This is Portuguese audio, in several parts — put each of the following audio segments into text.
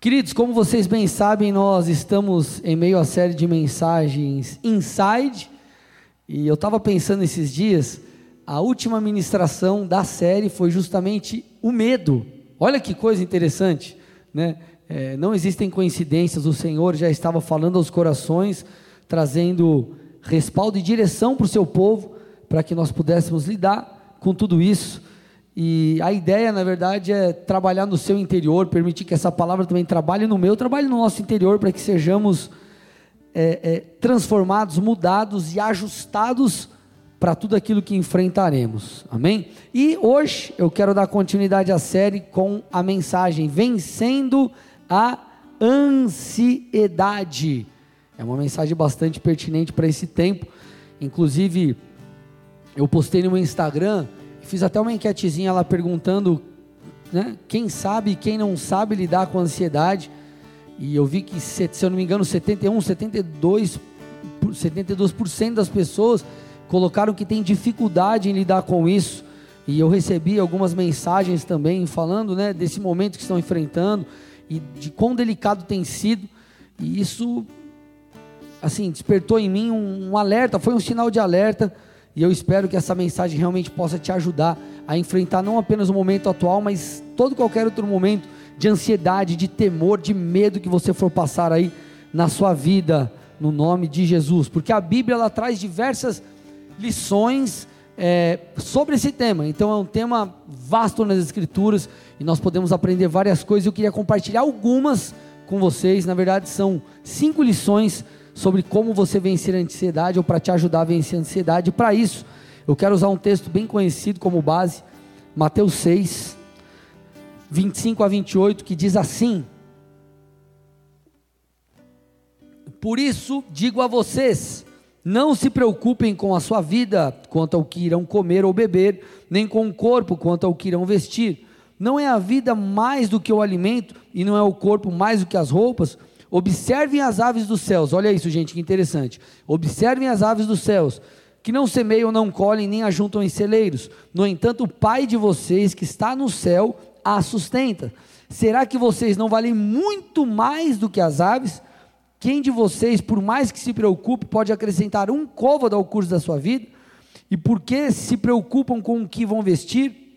Queridos, como vocês bem sabem, nós estamos em meio à série de mensagens Inside, e eu estava pensando esses dias, a última ministração da série foi justamente o medo. Olha que coisa interessante, né? É, não existem coincidências, o Senhor já estava falando aos corações, trazendo respaldo e direção para o seu povo, para que nós pudéssemos lidar com tudo isso. E a ideia, na verdade, é trabalhar no seu interior, permitir que essa palavra também trabalhe no meu, trabalhe no nosso interior, para que sejamos é, é, transformados, mudados e ajustados para tudo aquilo que enfrentaremos. Amém? E hoje eu quero dar continuidade à série com a mensagem Vencendo a Ansiedade. É uma mensagem bastante pertinente para esse tempo. Inclusive, eu postei no meu Instagram Fiz até uma enquetezinha lá perguntando né, quem sabe e quem não sabe lidar com a ansiedade. E eu vi que, se, eu não me engano, 71, 72, 72% das pessoas colocaram que tem dificuldade em lidar com isso. E eu recebi algumas mensagens também falando né, desse momento que estão enfrentando e de quão delicado tem sido. E isso, assim, despertou em mim um, um alerta, foi um sinal de alerta e eu espero que essa mensagem realmente possa te ajudar a enfrentar não apenas o momento atual, mas todo qualquer outro momento de ansiedade, de temor, de medo que você for passar aí na sua vida, no nome de Jesus. Porque a Bíblia ela traz diversas lições é, sobre esse tema. Então é um tema vasto nas Escrituras e nós podemos aprender várias coisas. Eu queria compartilhar algumas com vocês. Na verdade, são cinco lições sobre como você vencer a ansiedade ou para te ajudar a vencer a ansiedade. Para isso, eu quero usar um texto bem conhecido como base, Mateus 6, 25 a 28, que diz assim: Por isso digo a vocês, não se preocupem com a sua vida quanto ao que irão comer ou beber, nem com o corpo quanto ao que irão vestir. Não é a vida mais do que o alimento, e não é o corpo mais do que as roupas? Observem as aves dos céus. Olha isso, gente, que interessante. Observem as aves dos céus, que não semeiam, não colhem, nem ajuntam em celeiros. No entanto, o Pai de vocês, que está no céu, a sustenta. Será que vocês não valem muito mais do que as aves? Quem de vocês, por mais que se preocupe, pode acrescentar um côvado ao curso da sua vida? E por que se preocupam com o que vão vestir?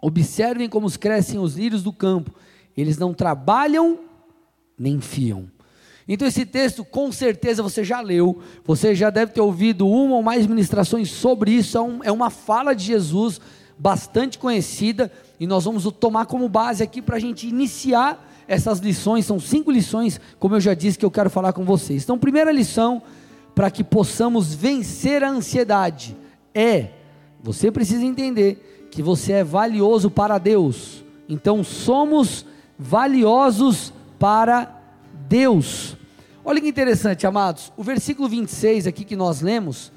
Observem como crescem os lírios do campo. Eles não trabalham nem fiam. Então, esse texto, com certeza, você já leu, você já deve ter ouvido uma ou mais ministrações sobre isso. É, é uma fala de Jesus bastante conhecida, e nós vamos tomar como base aqui para a gente iniciar essas lições. São cinco lições, como eu já disse, que eu quero falar com vocês. Então, primeira lição, para que possamos vencer a ansiedade, é: você precisa entender que você é valioso para Deus. Então, somos valiosos para Deus. Olha que interessante, amados. O versículo 26 aqui que nós lemos,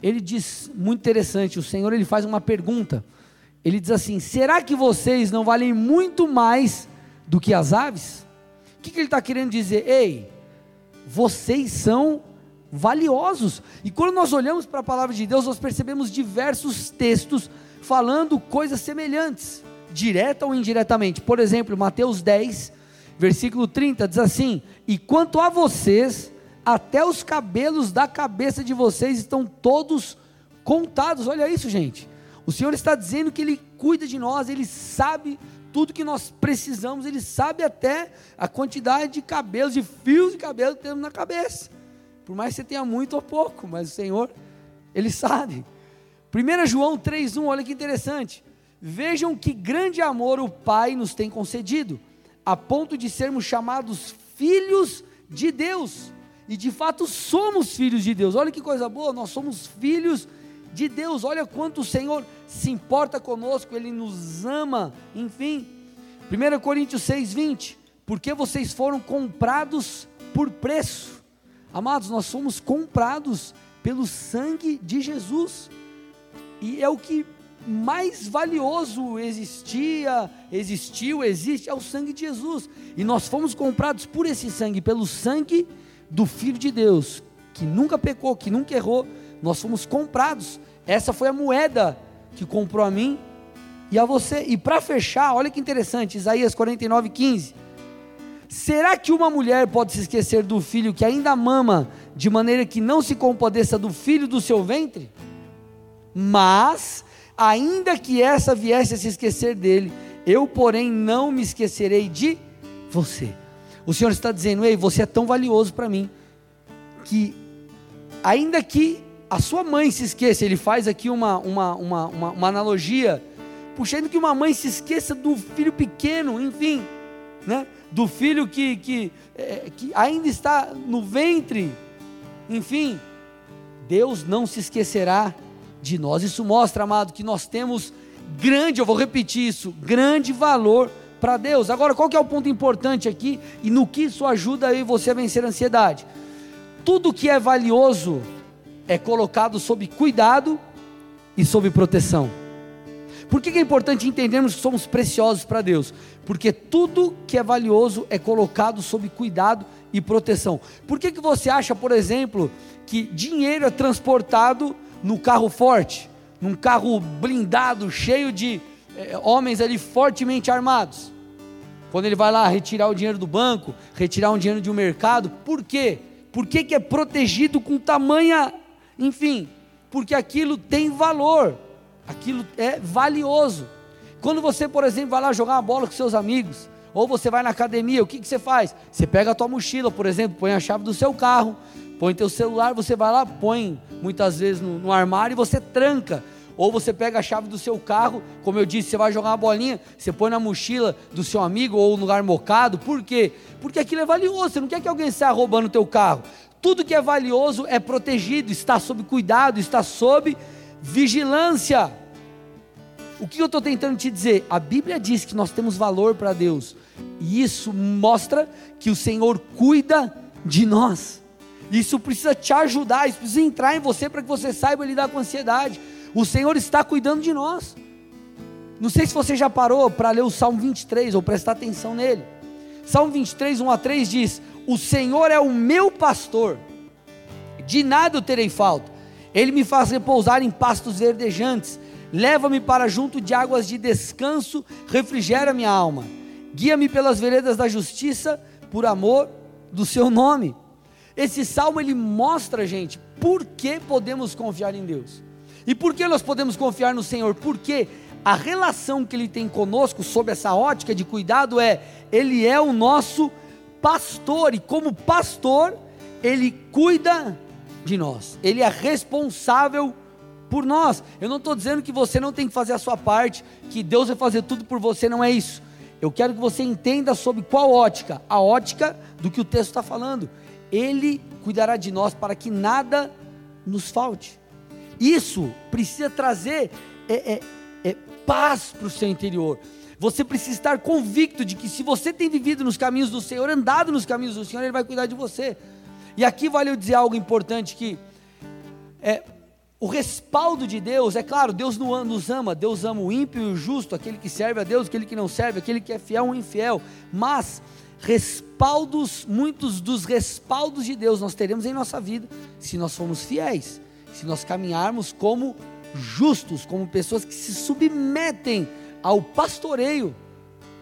ele diz muito interessante. O Senhor ele faz uma pergunta. Ele diz assim: Será que vocês não valem muito mais do que as aves? O que, que ele está querendo dizer? Ei, vocês são valiosos. E quando nós olhamos para a palavra de Deus, nós percebemos diversos textos falando coisas semelhantes, direta ou indiretamente. Por exemplo, Mateus 10, versículo 30 diz assim: E quanto a vocês, até os cabelos da cabeça de vocês estão todos contados. Olha isso, gente. O Senhor está dizendo que Ele cuida de nós, Ele sabe tudo que nós precisamos, Ele sabe até a quantidade de cabelos, de fios de cabelo que temos na cabeça. Por mais que você tenha muito ou pouco, mas o Senhor, Ele sabe. 1 João 3,1, olha que interessante. Vejam que grande amor o Pai nos tem concedido a ponto de sermos chamados filhos de Deus. E de fato somos filhos de Deus. Olha que coisa boa, nós somos filhos de Deus. Olha quanto o Senhor se importa conosco, Ele nos ama. Enfim, 1 Coríntios 6, 20. Porque vocês foram comprados por preço. Amados, nós somos comprados pelo sangue de Jesus. E é o que mais valioso existia, existiu, existe, é o sangue de Jesus. E nós fomos comprados por esse sangue, pelo sangue do Filho de Deus, que nunca pecou, que nunca errou. Nós fomos comprados. Essa foi a moeda que comprou a mim e a você. E para fechar, olha que interessante, Isaías 49, 15. Será que uma mulher pode se esquecer do filho que ainda mama, de maneira que não se compadeça do filho do seu ventre? Mas, ainda que essa viesse a se esquecer dele, eu, porém, não me esquecerei de você. O Senhor está dizendo: Ei, você é tão valioso para mim, que, ainda que a sua mãe se esqueça, ele faz aqui uma, uma, uma, uma, uma analogia, puxando que uma mãe se esqueça do filho pequeno, enfim, né? do filho que, que, é, que ainda está no ventre, enfim, Deus não se esquecerá de nós. Isso mostra, amado, que nós temos grande, eu vou repetir isso, grande valor para Deus. Agora, qual que é o ponto importante aqui e no que isso ajuda aí você a vencer a ansiedade? Tudo que é valioso é colocado sob cuidado e sob proteção. Por que é importante entendermos que somos preciosos para Deus? Porque tudo que é valioso é colocado sob cuidado e proteção. Por que, que você acha, por exemplo, que dinheiro é transportado no carro forte, num carro blindado, cheio de é, homens ali fortemente armados? Quando ele vai lá retirar o dinheiro do banco, retirar um dinheiro de um mercado, por quê? Por que, que é protegido com tamanha, enfim, porque aquilo tem valor aquilo é valioso. Quando você, por exemplo, vai lá jogar uma bola com seus amigos, ou você vai na academia, o que, que você faz? Você pega a tua mochila, por exemplo, põe a chave do seu carro, põe teu celular, você vai lá, põe muitas vezes no, no armário e você tranca. Ou você pega a chave do seu carro, como eu disse, você vai jogar uma bolinha, você põe na mochila do seu amigo ou no lugar mocado. Por quê? Porque aquilo é valioso. Você não quer que alguém saia roubando o teu carro. Tudo que é valioso é protegido, está sob cuidado, está sob vigilância. O que eu estou tentando te dizer? A Bíblia diz que nós temos valor para Deus, e isso mostra que o Senhor cuida de nós. Isso precisa te ajudar, isso precisa entrar em você para que você saiba lidar com a ansiedade. O Senhor está cuidando de nós. Não sei se você já parou para ler o Salmo 23 ou prestar atenção nele. Salmo 23, 1 a 3 diz: O Senhor é o meu pastor, de nada eu terei falta. Ele me faz repousar em pastos verdejantes, leva-me para junto de águas de descanso, refrigera minha alma, guia-me pelas veredas da justiça, por amor do seu nome. Esse salmo ele mostra, gente, por que podemos confiar em Deus. E por que nós podemos confiar no Senhor? Porque a relação que Ele tem conosco, sob essa ótica de cuidado, é: Ele é o nosso pastor, e como pastor, Ele cuida de nós, Ele é responsável por nós. Eu não estou dizendo que você não tem que fazer a sua parte, que Deus vai fazer tudo por você, não é isso. Eu quero que você entenda sobre qual ótica, a ótica do que o texto está falando. Ele cuidará de nós para que nada nos falte. Isso precisa trazer é, é, é, paz para o seu interior. Você precisa estar convicto de que se você tem vivido nos caminhos do Senhor, andado nos caminhos do Senhor, Ele vai cuidar de você. E aqui vale eu dizer algo importante que é o respaldo de Deus, é claro, Deus nos ama, Deus ama o ímpio e o justo, aquele que serve a Deus, aquele que não serve, aquele que é fiel ou infiel, mas respaldos, muitos dos respaldos de Deus nós teremos em nossa vida, se nós formos fiéis, se nós caminharmos como justos, como pessoas que se submetem ao pastoreio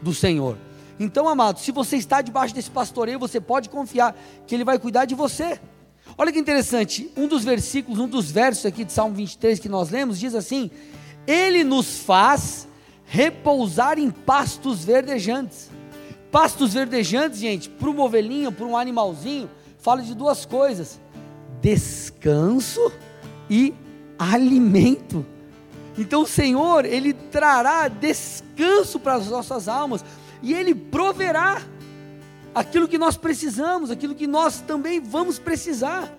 do Senhor. Então, amado, se você está debaixo desse pastoreio, você pode confiar que Ele vai cuidar de você. Olha que interessante, um dos versículos, um dos versos aqui de Salmo 23 que nós lemos, diz assim: Ele nos faz repousar em pastos verdejantes. Pastos verdejantes, gente, para uma ovelhinha, para um animalzinho, fala de duas coisas: descanso e alimento. Então o Senhor, Ele trará descanso para as nossas almas e Ele proverá aquilo que nós precisamos, aquilo que nós também vamos precisar.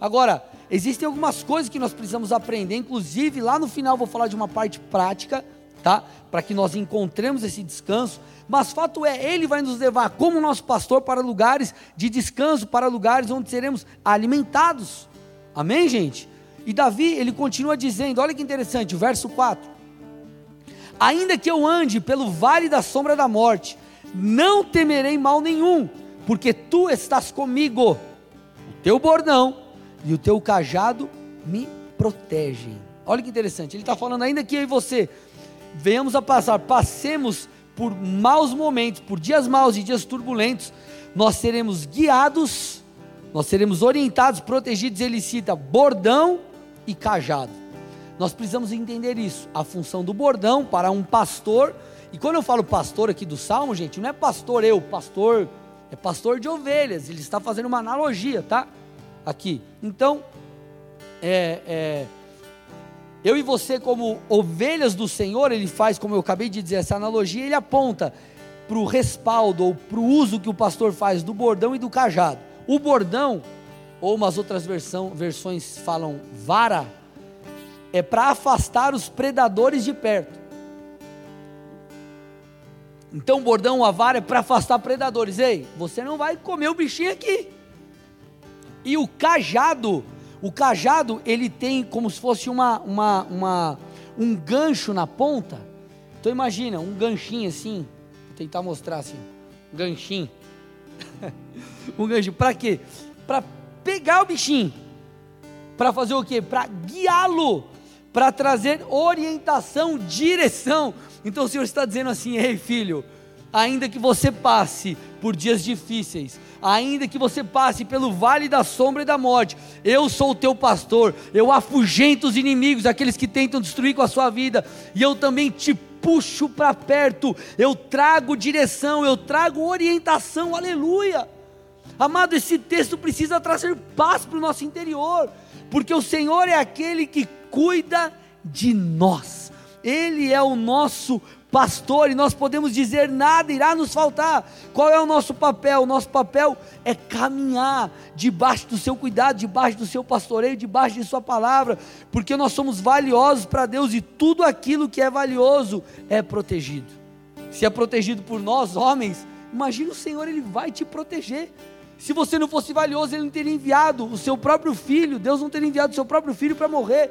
Agora, existem algumas coisas que nós precisamos aprender, inclusive lá no final vou falar de uma parte prática, tá? Para que nós encontremos esse descanso. Mas fato é, Ele vai nos levar como nosso pastor para lugares de descanso, para lugares onde seremos alimentados. Amém, gente? E Davi, ele continua dizendo, olha que interessante, o verso 4 ainda que eu ande pelo vale da sombra da morte, não temerei mal nenhum, porque tu estás comigo, o teu bordão e o teu cajado me protegem. Olha que interessante, ele está falando, ainda que eu e você venhamos a passar, passemos por maus momentos, por dias maus e dias turbulentos, nós seremos guiados, nós seremos orientados, protegidos. Ele cita bordão e cajado. Nós precisamos entender isso, a função do bordão para um pastor. E quando eu falo pastor aqui do Salmo, gente, não é pastor eu, pastor, é pastor de ovelhas. Ele está fazendo uma analogia, tá? Aqui. Então, é, é, eu e você, como ovelhas do Senhor, ele faz, como eu acabei de dizer, essa analogia, ele aponta para o respaldo ou para o uso que o pastor faz do bordão e do cajado. O bordão, ou umas outras versão, versões falam vara, é para afastar os predadores de perto. Então o bordão, a vara é para afastar predadores. Ei, você não vai comer o bichinho aqui. E o cajado, o cajado, ele tem como se fosse uma, uma, uma um gancho na ponta. Então imagina, um ganchinho assim, vou tentar mostrar assim, um ganchinho. um ganchinho, para quê? Para pegar o bichinho. Para fazer o quê? Para guiá-lo para trazer orientação, direção. Então o Senhor está dizendo assim: ei filho, ainda que você passe por dias difíceis, ainda que você passe pelo vale da sombra e da morte, eu sou o teu pastor, eu afugento os inimigos, aqueles que tentam destruir com a sua vida, e eu também te puxo para perto, eu trago direção, eu trago orientação, aleluia. Amado, esse texto precisa trazer paz para o nosso interior, porque o Senhor é aquele que cuida de nós. Ele é o nosso pastor e nós podemos dizer nada irá nos faltar. Qual é o nosso papel? O nosso papel é caminhar debaixo do seu cuidado, debaixo do seu pastoreio, debaixo de sua palavra, porque nós somos valiosos para Deus e tudo aquilo que é valioso é protegido. Se é protegido por nós, homens, imagina o Senhor, ele vai te proteger. Se você não fosse valioso, ele não teria enviado o seu próprio filho, Deus não teria enviado o seu próprio filho para morrer.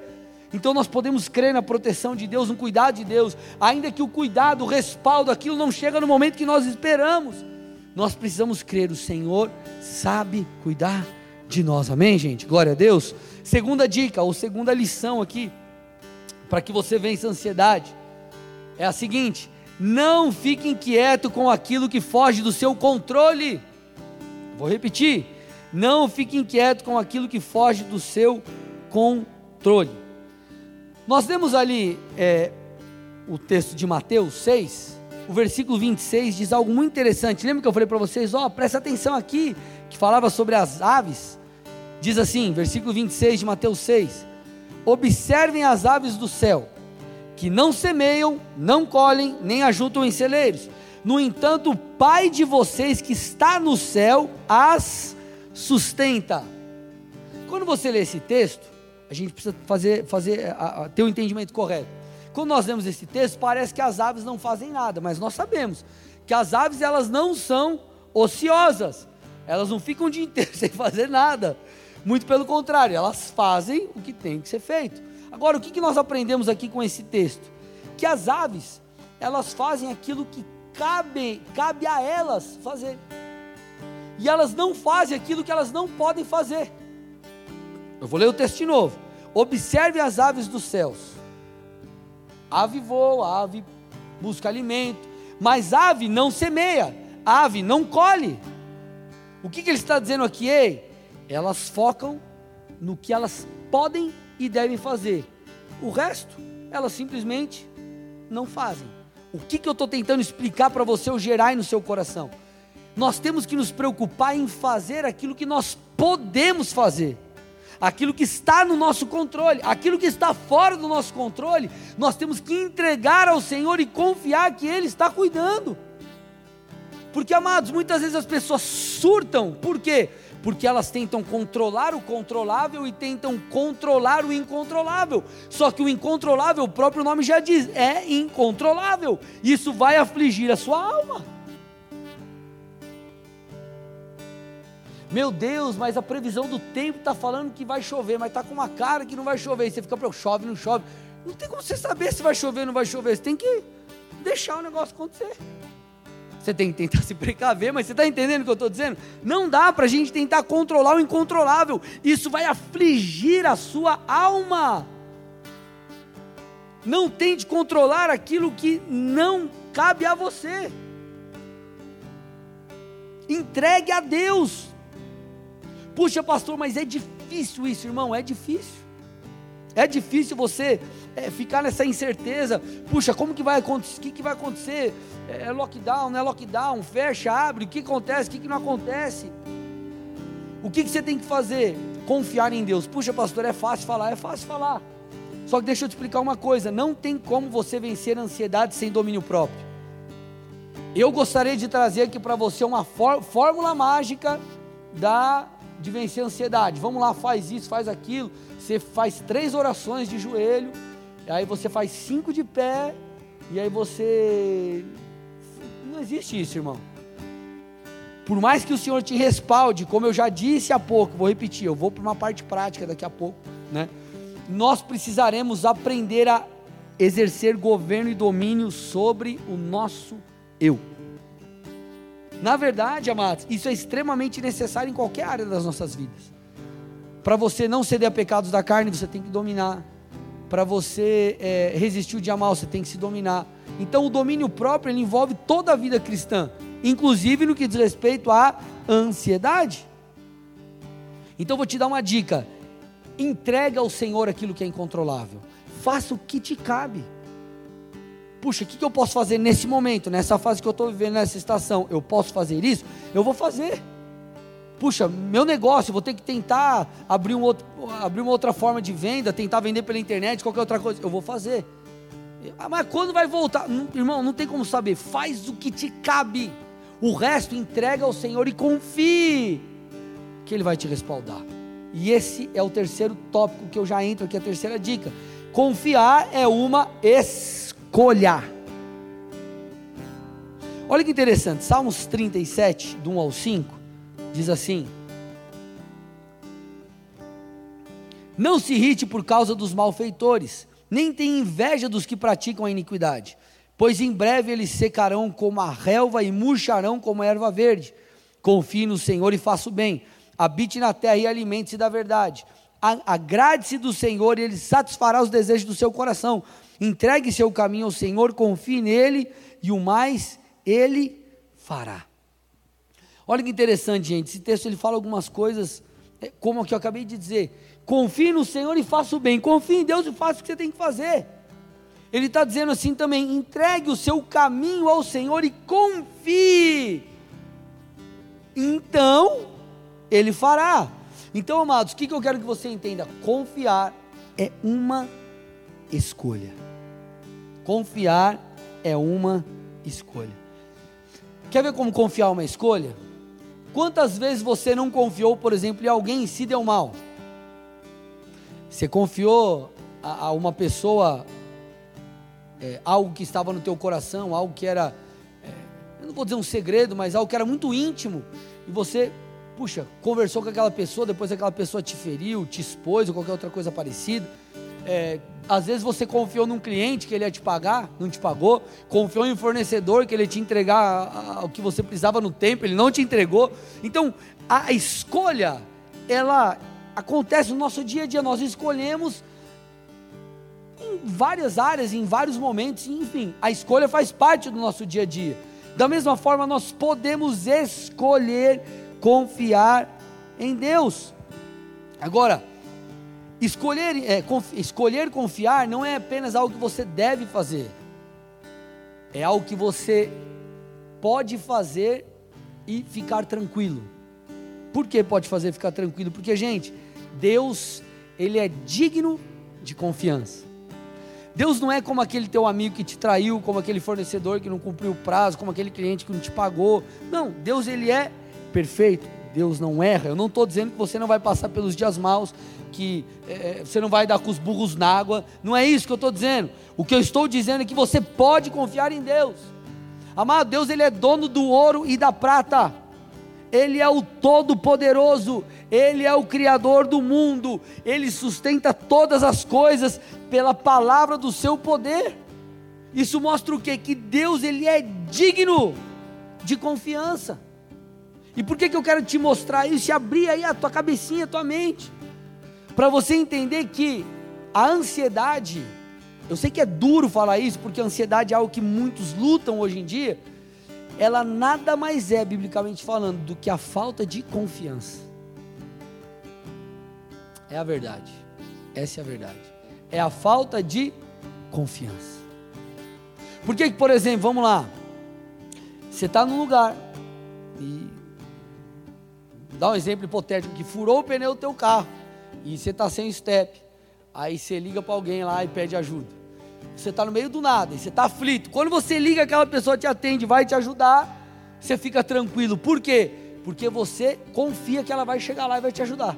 Então nós podemos crer na proteção de Deus, no cuidado de Deus, ainda que o cuidado, o respaldo, aquilo não chega no momento que nós esperamos. Nós precisamos crer, o Senhor sabe cuidar de nós. Amém, gente? Glória a Deus. Segunda dica, ou segunda lição aqui, para que você vença a ansiedade, é a seguinte: não fique inquieto com aquilo que foge do seu controle. Vou repetir: não fique inquieto com aquilo que foge do seu controle. Nós temos ali é, o texto de Mateus 6, o versículo 26 diz algo muito interessante. Lembra que eu falei para vocês, ó, oh, presta atenção aqui, que falava sobre as aves. Diz assim, versículo 26 de Mateus 6: Observem as aves do céu, que não semeiam, não colhem, nem ajuntam em celeiros. No entanto, o Pai de vocês que está no céu as sustenta. Quando você lê esse texto, a gente precisa fazer, fazer a, a, ter o um entendimento correto. Quando nós lemos esse texto, parece que as aves não fazem nada, mas nós sabemos que as aves elas não são ociosas, elas não ficam o dia inteiro sem fazer nada. Muito pelo contrário, elas fazem o que tem que ser feito. Agora, o que, que nós aprendemos aqui com esse texto? Que as aves, elas fazem aquilo que cabe, cabe a elas fazer. E elas não fazem aquilo que elas não podem fazer. Eu vou ler o texto de novo. Observe as aves dos céus. Ave voa, ave busca alimento, mas ave não semeia, ave não colhe. O que, que ele está dizendo aqui? Ei, elas focam no que elas podem e devem fazer. O resto, elas simplesmente não fazem. O que, que eu estou tentando explicar para você, ou gerar no seu coração? Nós temos que nos preocupar em fazer aquilo que nós podemos fazer aquilo que está no nosso controle, aquilo que está fora do nosso controle, nós temos que entregar ao Senhor e confiar que Ele está cuidando. Porque, amados, muitas vezes as pessoas surtam, por quê? Porque elas tentam controlar o controlável e tentam controlar o incontrolável. Só que o incontrolável, o próprio nome já diz, é incontrolável. Isso vai afligir a sua alma. Meu Deus, mas a previsão do tempo está falando que vai chover, mas está com uma cara que não vai chover. E você fica, chove, não chove. Não tem como você saber se vai chover ou não vai chover. Você tem que deixar o negócio acontecer. Você tem que tentar se precaver, mas você está entendendo o que eu estou dizendo? Não dá para a gente tentar controlar o incontrolável. Isso vai afligir a sua alma. Não tente controlar aquilo que não cabe a você. Entregue a Deus. Puxa, pastor, mas é difícil isso, irmão, é difícil. É difícil você é, ficar nessa incerteza. Puxa, como que vai acontecer? O que, que vai acontecer? É, é lockdown, não é lockdown? Fecha, abre. O que acontece? O que, que não acontece? O que, que você tem que fazer? Confiar em Deus. Puxa, pastor, é fácil falar, é fácil falar. Só que deixa eu te explicar uma coisa: não tem como você vencer a ansiedade sem domínio próprio. Eu gostaria de trazer aqui para você uma fórmula mágica da de vencer a ansiedade. Vamos lá, faz isso, faz aquilo. Você faz três orações de joelho, aí você faz cinco de pé, e aí você. Não existe isso, irmão. Por mais que o Senhor te respalde, como eu já disse há pouco, vou repetir, eu vou para uma parte prática daqui a pouco, né? Nós precisaremos aprender a exercer governo e domínio sobre o nosso eu. Na verdade, amados, isso é extremamente necessário em qualquer área das nossas vidas. Para você não ceder a pecados da carne, você tem que dominar. Para você é, resistir o dia mal, você tem que se dominar. Então, o domínio próprio envolve toda a vida cristã, inclusive no que diz respeito à ansiedade. Então, vou te dar uma dica: entrega ao Senhor aquilo que é incontrolável, faça o que te cabe puxa, o que, que eu posso fazer nesse momento, nessa fase que eu estou vivendo, nessa estação? Eu posso fazer isso? Eu vou fazer. Puxa, meu negócio, vou ter que tentar abrir, um outro, abrir uma outra forma de venda, tentar vender pela internet, qualquer outra coisa. Eu vou fazer. Ah, mas quando vai voltar? Não, irmão, não tem como saber. Faz o que te cabe. O resto entrega ao Senhor e confie que Ele vai te respaldar. E esse é o terceiro tópico que eu já entro aqui, a terceira dica. Confiar é uma escolha escolha. Olha que interessante, Salmos 37, do 1 ao 5, diz assim: Não se irrite por causa dos malfeitores, nem tenha inveja dos que praticam a iniquidade, pois em breve eles secarão como a relva e murcharão como a erva verde. Confie no Senhor e faça o bem, habite na terra e alimente-se da verdade. Agrade-se do Senhor e Ele satisfará os desejos do seu coração. Entregue seu caminho ao Senhor, confie nele e o mais ele fará. Olha que interessante, gente. Esse texto ele fala algumas coisas, é, como a que eu acabei de dizer. Confie no Senhor e faça o bem. Confie em Deus e faça o que você tem que fazer. Ele está dizendo assim também: entregue o seu caminho ao Senhor e confie. Então, Ele fará. Então, amados, o que eu quero que você entenda? Confiar é uma escolha. Confiar é uma escolha. Quer ver como confiar é uma escolha? Quantas vezes você não confiou, por exemplo, em alguém e se deu mal? Você confiou a, a uma pessoa é, algo que estava no teu coração, algo que era, é, eu não vou dizer um segredo, mas algo que era muito íntimo, e você, puxa, conversou com aquela pessoa, depois aquela pessoa te feriu, te expôs ou qualquer outra coisa parecida. É, às vezes você confiou num cliente que ele ia te pagar, não te pagou. Confiou em um fornecedor que ele ia te entregar o que você precisava no tempo, ele não te entregou. Então, a escolha, ela acontece no nosso dia a dia. Nós escolhemos em várias áreas, em vários momentos, enfim, a escolha faz parte do nosso dia a dia. Da mesma forma, nós podemos escolher confiar em Deus. Agora, Escolher, é, escolher confiar não é apenas algo que você deve fazer, é algo que você pode fazer e ficar tranquilo. Por que pode fazer e ficar tranquilo? Porque, gente, Deus, Ele é digno de confiança. Deus não é como aquele teu amigo que te traiu, como aquele fornecedor que não cumpriu o prazo, como aquele cliente que não te pagou. Não, Deus ele é perfeito. Deus não erra. Eu não estou dizendo que você não vai passar pelos dias maus, que é, você não vai dar com os burros na água. Não é isso que eu estou dizendo. O que eu estou dizendo é que você pode confiar em Deus. Amado, Deus ele é dono do ouro e da prata. Ele é o todo-poderoso, Ele é o Criador do mundo, Ele sustenta todas as coisas pela palavra do seu poder. Isso mostra o quê? Que Deus Ele é digno de confiança. E por que, que eu quero te mostrar isso? E abrir aí a tua cabecinha, a tua mente, para você entender que a ansiedade, eu sei que é duro falar isso, porque a ansiedade é algo que muitos lutam hoje em dia, ela nada mais é, biblicamente falando, do que a falta de confiança. É a verdade. Essa é a verdade. É a falta de confiança. Por que, por exemplo, vamos lá. Você está num lugar e dá um exemplo hipotético que furou o pneu do teu carro e você está sem step. Aí você liga para alguém lá e pede ajuda. Você está no meio do nada, você está aflito. Quando você liga, aquela pessoa te atende, vai te ajudar, você fica tranquilo. Por quê? Porque você confia que ela vai chegar lá e vai te ajudar.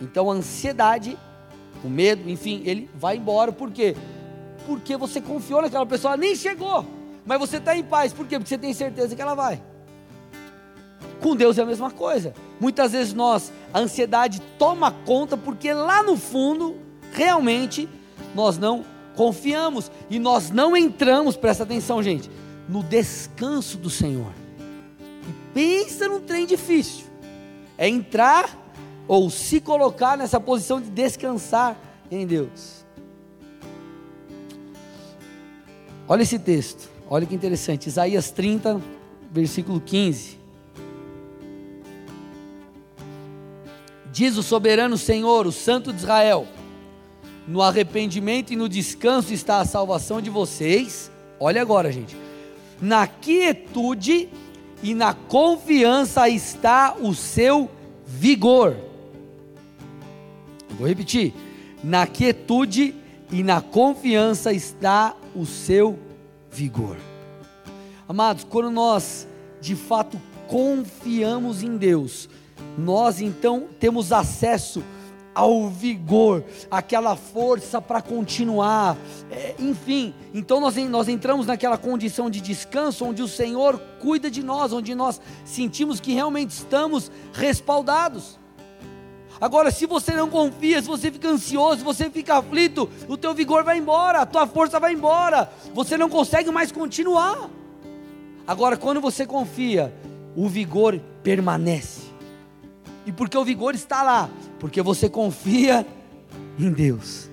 Então a ansiedade, o medo, enfim, ele vai embora. Por quê? Porque você confiou naquela pessoa, ela nem chegou, mas você está em paz. Por quê? Porque você tem certeza que ela vai. Com Deus é a mesma coisa. Muitas vezes nós, a ansiedade toma conta porque lá no fundo, realmente, nós não confiamos e nós não entramos, presta atenção, gente, no descanso do Senhor. E pensa num trem difícil. É entrar ou se colocar nessa posição de descansar em Deus. Olha esse texto, olha que interessante, Isaías 30, versículo 15. Diz o soberano Senhor, o Santo de Israel: no arrependimento e no descanso está a salvação de vocês. Olha agora, gente. Na quietude e na confiança está o seu vigor. Vou repetir. Na quietude e na confiança está o seu vigor. Amados, quando nós de fato confiamos em Deus, nós então temos acesso ao vigor, aquela força para continuar, é, enfim. Então nós, nós entramos naquela condição de descanso, onde o Senhor cuida de nós, onde nós sentimos que realmente estamos respaldados. Agora, se você não confia, se você fica ansioso, se você fica aflito, o teu vigor vai embora, a tua força vai embora, você não consegue mais continuar. Agora, quando você confia, o vigor permanece. E porque o vigor está lá, porque você confia em Deus.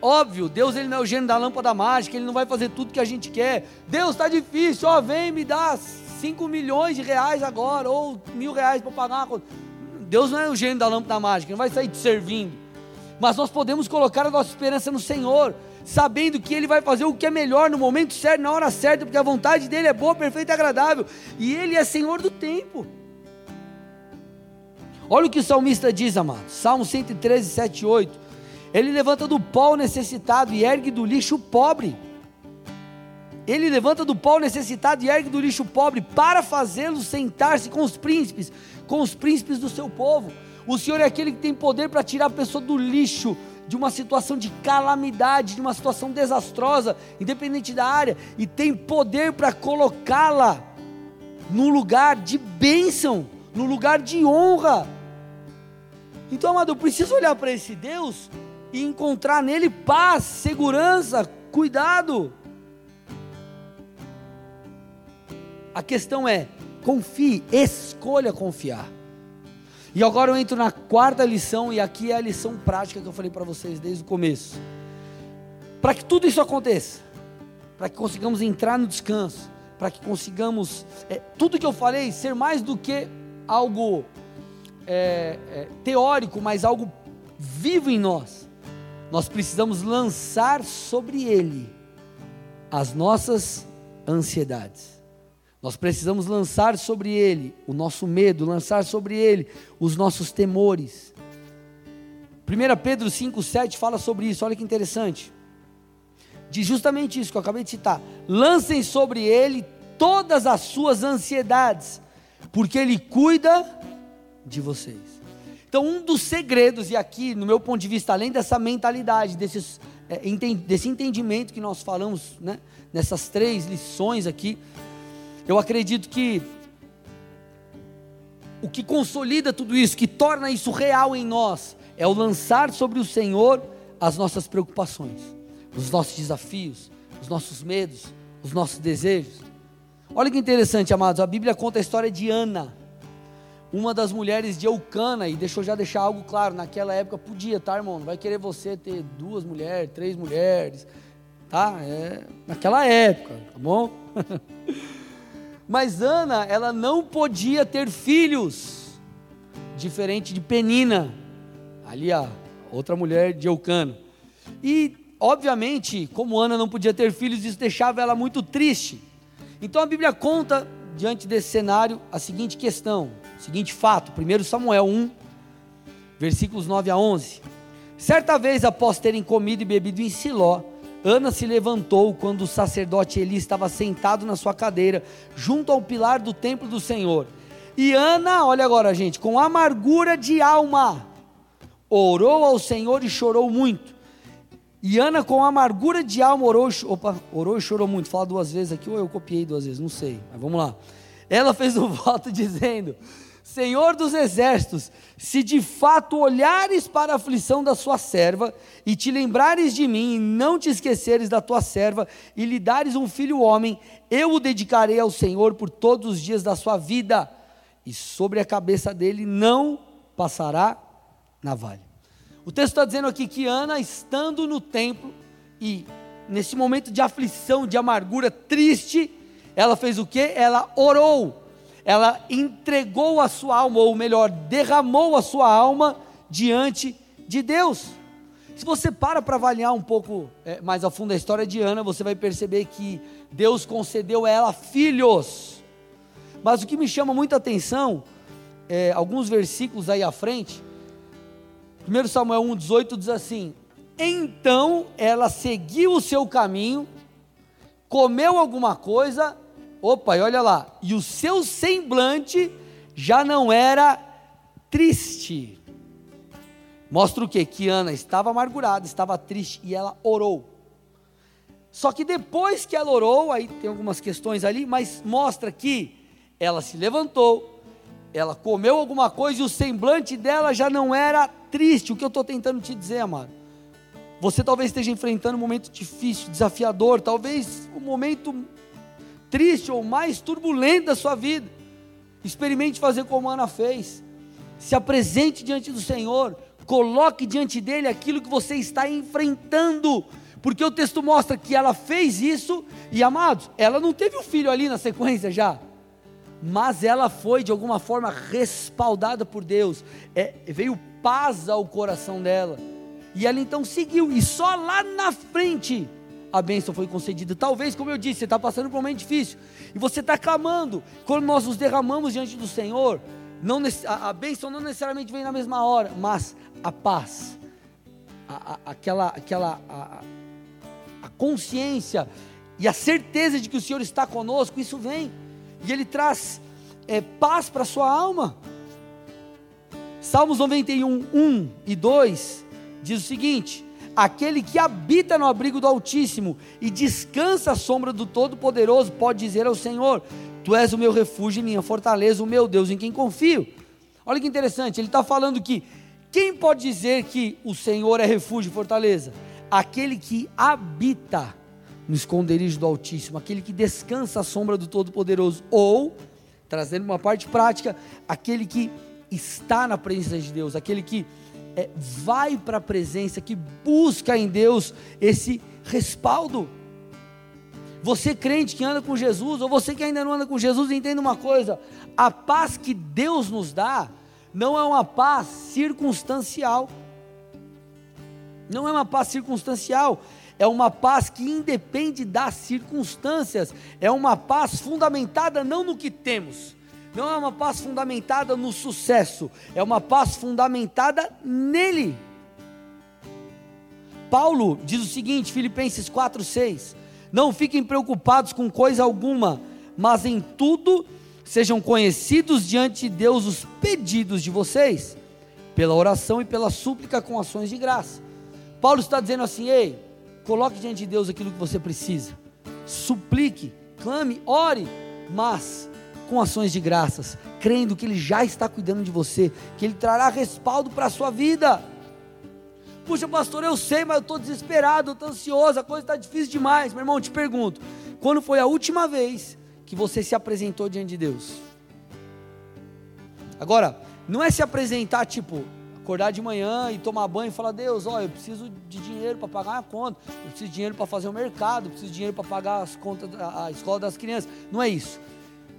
Óbvio, Deus ele não é o gênio da lâmpada mágica, ele não vai fazer tudo que a gente quer. Deus está difícil, ó, vem me dá 5 milhões de reais agora, ou mil reais para pagar. Deus não é o gênio da lâmpada mágica, não vai sair te servindo. Mas nós podemos colocar a nossa esperança no Senhor, sabendo que Ele vai fazer o que é melhor no momento certo, na hora certa, porque a vontade dEle é boa, perfeita e agradável, e Ele é Senhor do tempo. Olha o que o salmista diz, amado. Salmo 113, 7 e 8. Ele levanta do pó necessitado e ergue do lixo o pobre. Ele levanta do pó necessitado e ergue do lixo o pobre para fazê-lo sentar-se com os príncipes, com os príncipes do seu povo. O Senhor é aquele que tem poder para tirar a pessoa do lixo, de uma situação de calamidade, de uma situação desastrosa, independente da área, e tem poder para colocá-la no lugar de bênção, no lugar de honra. Então, amado, eu preciso olhar para esse Deus e encontrar nele paz, segurança, cuidado. A questão é: confie, escolha confiar. E agora eu entro na quarta lição, e aqui é a lição prática que eu falei para vocês desde o começo. Para que tudo isso aconteça, para que consigamos entrar no descanso, para que consigamos, é, tudo que eu falei, ser mais do que algo é, é, teórico, mas algo vivo em nós. Nós precisamos lançar sobre ele as nossas ansiedades. Nós precisamos lançar sobre ele o nosso medo, lançar sobre ele os nossos temores. 1 Pedro 5,7 fala sobre isso, olha que interessante. Diz justamente isso que eu acabei de citar. Lancem sobre ele todas as suas ansiedades, porque ele cuida de vocês. Então, um dos segredos, e aqui, no meu ponto de vista, além dessa mentalidade, desses, é, desse entendimento que nós falamos, né, nessas três lições aqui, eu acredito que o que consolida tudo isso, que torna isso real em nós, é o lançar sobre o Senhor as nossas preocupações, os nossos desafios, os nossos medos, os nossos desejos. Olha que interessante, amados, a Bíblia conta a história de Ana uma das mulheres de Eucana, e deixou já deixar algo claro, naquela época podia, tá, irmão? Não vai querer você ter duas mulheres, três mulheres. tá? É naquela época, tá bom? Mas Ana, ela não podia ter filhos, diferente de Penina, ali a outra mulher de Eucana. E, obviamente, como Ana não podia ter filhos, isso deixava ela muito triste. Então a Bíblia conta, diante desse cenário, a seguinte questão, seguinte fato, 1 Samuel 1, versículos 9 a 11. Certa vez, após terem comido e bebido em Siló, Ana se levantou quando o sacerdote Eli estava sentado na sua cadeira, junto ao pilar do templo do Senhor. E Ana, olha agora, gente, com amargura de alma, orou ao Senhor e chorou muito. E Ana, com amargura de alma, orou, opa, orou e chorou muito. Fala duas vezes aqui, ou eu copiei duas vezes, não sei, mas vamos lá. Ela fez um voto dizendo: Senhor dos exércitos, se de fato olhares para a aflição da sua serva, e te lembrares de mim, e não te esqueceres da tua serva, e lhe dares um filho homem, eu o dedicarei ao Senhor por todos os dias da sua vida, e sobre a cabeça dele não passará navalha. O texto está dizendo aqui que Ana, estando no templo, e nesse momento de aflição, de amargura, triste, ela fez o que? Ela orou ela entregou a sua alma, ou melhor, derramou a sua alma diante de Deus. Se você para para avaliar um pouco é, mais a fundo a história de Ana, você vai perceber que Deus concedeu a ela filhos. Mas o que me chama muita atenção, é, alguns versículos aí à frente, 1 Samuel 1,18 diz assim: Então ela seguiu o seu caminho, comeu alguma coisa Opa, e olha lá. E o seu semblante já não era triste. Mostra o que? Que Ana estava amargurada, estava triste e ela orou. Só que depois que ela orou, aí tem algumas questões ali, mas mostra que ela se levantou, ela comeu alguma coisa e o semblante dela já não era triste. O que eu estou tentando te dizer, amado? Você talvez esteja enfrentando um momento difícil, desafiador, talvez um momento triste ou mais turbulento da sua vida, experimente fazer como Ana fez. Se apresente diante do Senhor, coloque diante dele aquilo que você está enfrentando, porque o texto mostra que ela fez isso, e amados, ela não teve um filho ali na sequência já, mas ela foi de alguma forma respaldada por Deus, é, veio paz ao coração dela, e ela então seguiu, e só lá na frente, a bênção foi concedida. Talvez, como eu disse, você está passando por um momento difícil e você está clamando. Quando nós nos derramamos diante do Senhor, não, a, a bênção não necessariamente vem na mesma hora, mas a paz, a, a, aquela, aquela a, a consciência e a certeza de que o Senhor está conosco, isso vem e Ele traz é, paz para a sua alma. Salmos 91, 1 e 2 diz o seguinte: Aquele que habita no abrigo do Altíssimo e descansa à sombra do Todo-Poderoso pode dizer ao Senhor: Tu és o meu refúgio e minha fortaleza, o meu Deus em quem confio. Olha que interessante, ele está falando que quem pode dizer que o Senhor é refúgio e fortaleza? Aquele que habita no esconderijo do Altíssimo, aquele que descansa à sombra do Todo-Poderoso, ou, trazendo uma parte prática, aquele que está na presença de Deus, aquele que é, vai para a presença, que busca em Deus esse respaldo. Você crente que anda com Jesus, ou você que ainda não anda com Jesus, entenda uma coisa: a paz que Deus nos dá não é uma paz circunstancial. Não é uma paz circunstancial, é uma paz que independe das circunstâncias, é uma paz fundamentada não no que temos, não é uma paz fundamentada no sucesso, é uma paz fundamentada nele. Paulo diz o seguinte, Filipenses 4:6: Não fiquem preocupados com coisa alguma, mas em tudo sejam conhecidos diante de Deus os pedidos de vocês, pela oração e pela súplica com ações de graça. Paulo está dizendo assim: ei, coloque diante de Deus aquilo que você precisa, suplique, clame, ore, mas com ações de graças, crendo que Ele já está cuidando de você, que Ele trará respaldo para a sua vida. Puxa, pastor, eu sei, mas eu estou desesperado, eu estou ansioso, a coisa está difícil demais. Meu irmão, te pergunto: quando foi a última vez que você se apresentou diante de Deus? Agora, não é se apresentar tipo, acordar de manhã e tomar banho e falar: Deus, ó, eu preciso de dinheiro para pagar a conta, eu preciso de dinheiro para fazer o mercado, eu preciso de dinheiro para pagar as contas, a escola das crianças. Não é isso.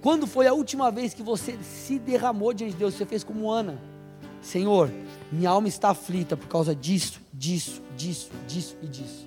Quando foi a última vez que você se derramou diante de Deus? Você fez como Ana: Senhor, minha alma está aflita por causa disso, disso, disso, disso e disso.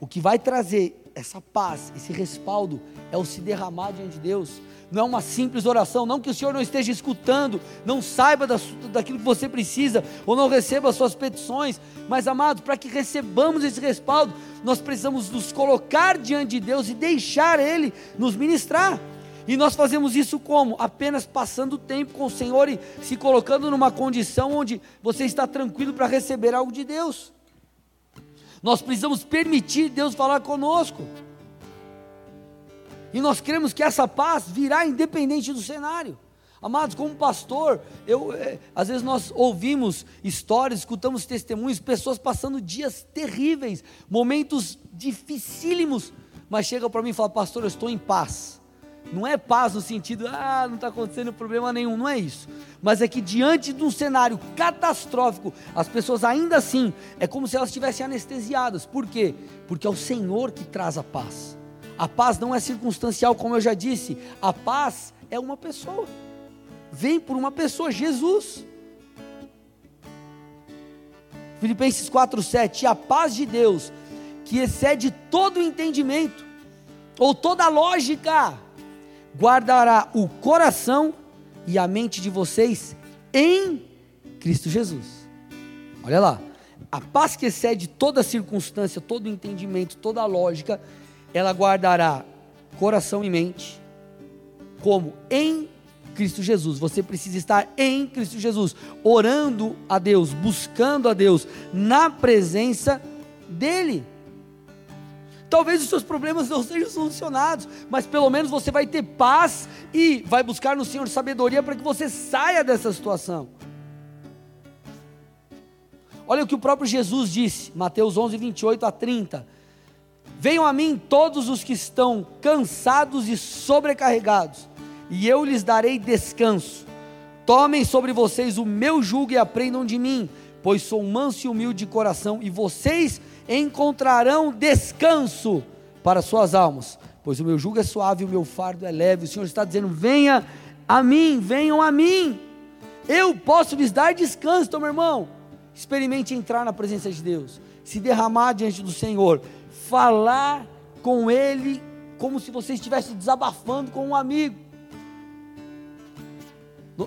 O que vai trazer essa paz, esse respaldo, é o se derramar diante de Deus. Não é uma simples oração, não que o Senhor não esteja escutando, não saiba daquilo que você precisa, ou não receba as suas petições, mas amados, para que recebamos esse respaldo, nós precisamos nos colocar diante de Deus e deixar Ele nos ministrar. E nós fazemos isso como? Apenas passando tempo com o Senhor e se colocando numa condição onde você está tranquilo para receber algo de Deus. Nós precisamos permitir Deus falar conosco. E nós cremos que essa paz virá independente do cenário. Amados, como pastor, eu, é, às vezes nós ouvimos histórias, escutamos testemunhos, pessoas passando dias terríveis, momentos dificílimos, mas chega para mim e fala, pastor, eu estou em paz. Não é paz no sentido, ah, não está acontecendo problema nenhum, não é isso. Mas é que diante de um cenário catastrófico, as pessoas ainda assim, é como se elas estivessem anestesiadas. Por quê? Porque é o Senhor que traz a paz. A paz não é circunstancial, como eu já disse, a paz é uma pessoa. Vem por uma pessoa, Jesus. Filipenses 4:7, a paz de Deus, que excede todo o entendimento ou toda lógica, guardará o coração e a mente de vocês em Cristo Jesus. Olha lá, a paz que excede toda circunstância, todo entendimento, toda lógica, ela guardará coração e mente, como em Cristo Jesus. Você precisa estar em Cristo Jesus, orando a Deus, buscando a Deus, na presença dEle. Talvez os seus problemas não sejam solucionados, mas pelo menos você vai ter paz e vai buscar no Senhor sabedoria para que você saia dessa situação. Olha o que o próprio Jesus disse, Mateus 11, 28 a 30. Venham a mim todos os que estão cansados e sobrecarregados, e eu lhes darei descanso. Tomem sobre vocês o meu jugo e aprendam de mim, pois sou manso e humilde de coração, e vocês encontrarão descanso para suas almas, pois o meu jugo é suave o meu fardo é leve. O Senhor está dizendo: venha a mim, venham a mim, eu posso lhes dar descanso. Então, meu irmão, experimente entrar na presença de Deus, se derramar diante do Senhor, falar com Ele como se você estivesse desabafando com um amigo.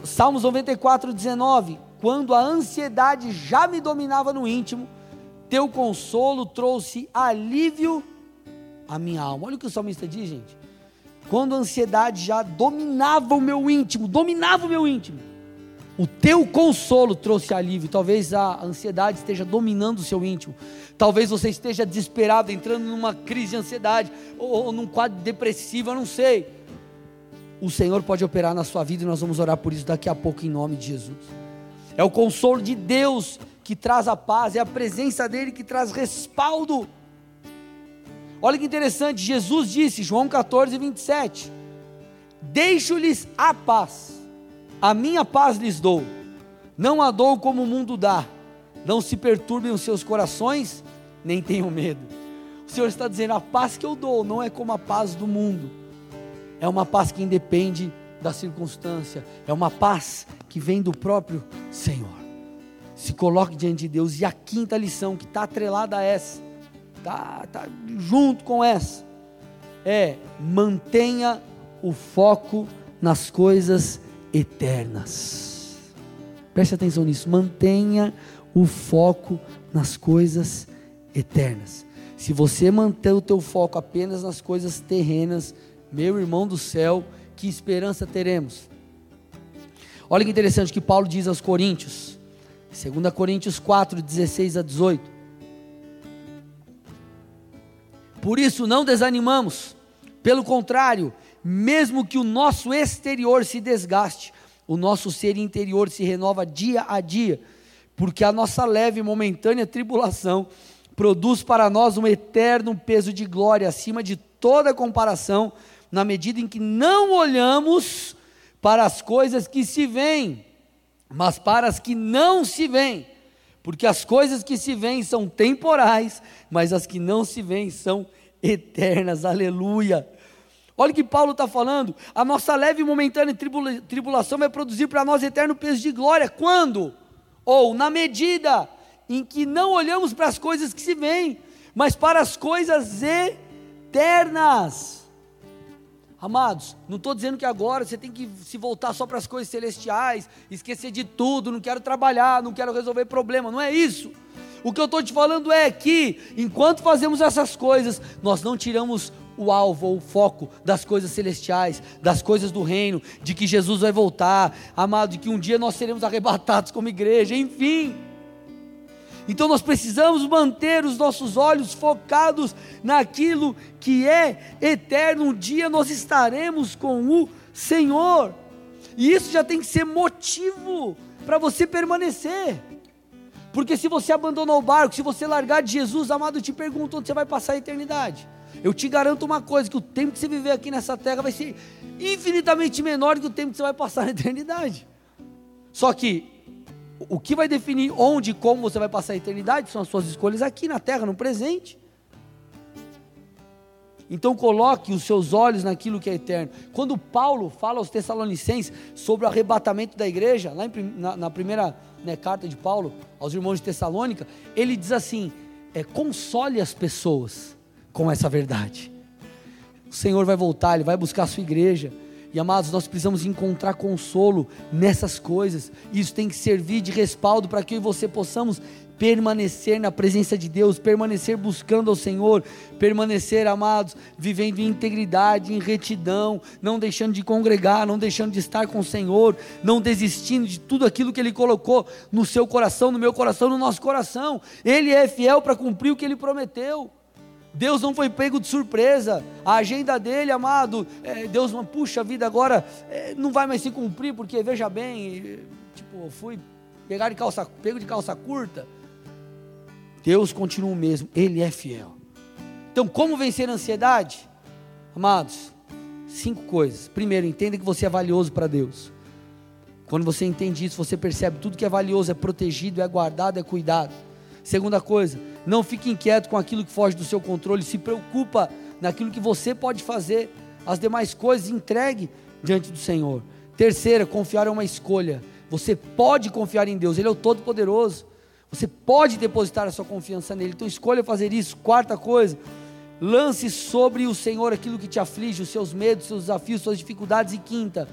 Salmos 94, 19: Quando a ansiedade já me dominava no íntimo, teu consolo trouxe alívio à minha alma. Olha o que o salmista diz, gente. Quando a ansiedade já dominava o meu íntimo, dominava o meu íntimo, o teu consolo trouxe alívio. Talvez a ansiedade esteja dominando o seu íntimo. Talvez você esteja desesperado, entrando numa crise de ansiedade, ou, ou num quadro depressivo, eu não sei. O Senhor pode operar na sua vida e nós vamos orar por isso daqui a pouco em nome de Jesus. É o consolo de Deus que traz a paz, é a presença dele que traz respaldo. Olha que interessante, Jesus disse, João 14, 27, deixo-lhes a paz, a minha paz lhes dou, não a dou como o mundo dá, não se perturbem os seus corações, nem tenham medo. O Senhor está dizendo, a paz que eu dou não é como a paz do mundo, é uma paz que independe da circunstância, é uma paz que vem do próprio Senhor se coloque diante de Deus. E a quinta lição, que está atrelada a essa, está tá junto com essa, é mantenha o foco nas coisas eternas. Preste atenção nisso, mantenha o foco nas coisas eternas. Se você manter o teu foco apenas nas coisas terrenas, meu irmão do céu, que esperança teremos? Olha que interessante que Paulo diz aos Coríntios, 2 Coríntios 4, 16 a 18. Por isso não desanimamos, pelo contrário, mesmo que o nosso exterior se desgaste, o nosso ser interior se renova dia a dia, porque a nossa leve e momentânea tribulação produz para nós um eterno peso de glória acima de toda comparação, na medida em que não olhamos para as coisas que se veem, mas para as que não se veem, Porque as coisas que se veem são temporais, mas as que não se veem são eternas. Aleluia. Olha o que Paulo está falando. A nossa leve e momentânea tribula, tribulação vai produzir para nós eterno peso de glória. Quando? Ou na medida em que não olhamos para as coisas que se veem, mas para as coisas eternas. Amados, não estou dizendo que agora você tem que se voltar só para as coisas celestiais, esquecer de tudo, não quero trabalhar, não quero resolver problema, não é isso. O que eu estou te falando é que, enquanto fazemos essas coisas, nós não tiramos o alvo o foco das coisas celestiais, das coisas do reino, de que Jesus vai voltar, amado, de que um dia nós seremos arrebatados como igreja, enfim. Então nós precisamos manter os nossos olhos focados naquilo que é eterno. Um dia nós estaremos com o Senhor. E isso já tem que ser motivo para você permanecer. Porque se você abandonar o barco, se você largar de Jesus, amado, eu te pergunto onde você vai passar a eternidade. Eu te garanto uma coisa: que o tempo que você viver aqui nessa terra vai ser infinitamente menor do que o tempo que você vai passar na eternidade. Só que o que vai definir onde e como você vai passar a eternidade são as suas escolhas aqui na terra, no presente. Então coloque os seus olhos naquilo que é eterno. Quando Paulo fala aos Tessalonicenses sobre o arrebatamento da igreja, lá em, na, na, primeira né, carta de Paulo aos irmãos de Tessalônica, ele diz assim: é, console as pessoas com essa verdade. O Senhor vai voltar, Ele vai buscar a sua igreja. E amados, nós precisamos encontrar consolo nessas coisas. Isso tem que servir de respaldo para que eu e você possamos permanecer na presença de Deus, permanecer buscando ao Senhor, permanecer, amados, vivendo em integridade, em retidão, não deixando de congregar, não deixando de estar com o Senhor, não desistindo de tudo aquilo que Ele colocou no seu coração, no meu coração, no nosso coração. Ele é fiel para cumprir o que Ele prometeu. Deus não foi pego de surpresa. A agenda dele, amado, é, Deus, puxa vida, agora é, não vai mais se cumprir, porque veja bem, tipo, fui pegar de calça, pego de calça curta. Deus continua o mesmo, Ele é fiel. Então, como vencer a ansiedade? Amados, cinco coisas. Primeiro, entenda que você é valioso para Deus. Quando você entende isso, você percebe tudo que é valioso, é protegido, é guardado, é cuidado. Segunda coisa, não fique inquieto com aquilo que foge do seu controle, se preocupa naquilo que você pode fazer. As demais coisas entregue diante do Senhor. Terceira, confiar é uma escolha. Você pode confiar em Deus, Ele é o Todo-Poderoso. Você pode depositar a sua confiança nele. Então escolha fazer isso. Quarta coisa, lance sobre o Senhor aquilo que te aflige, os seus medos, seus desafios, suas dificuldades. E quinta,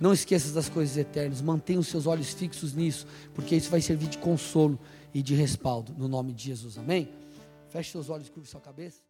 não esqueça das coisas eternas. Mantenha os seus olhos fixos nisso, porque isso vai servir de consolo e de respaldo, no nome de Jesus. Amém? Feche seus olhos, curva sua cabeça.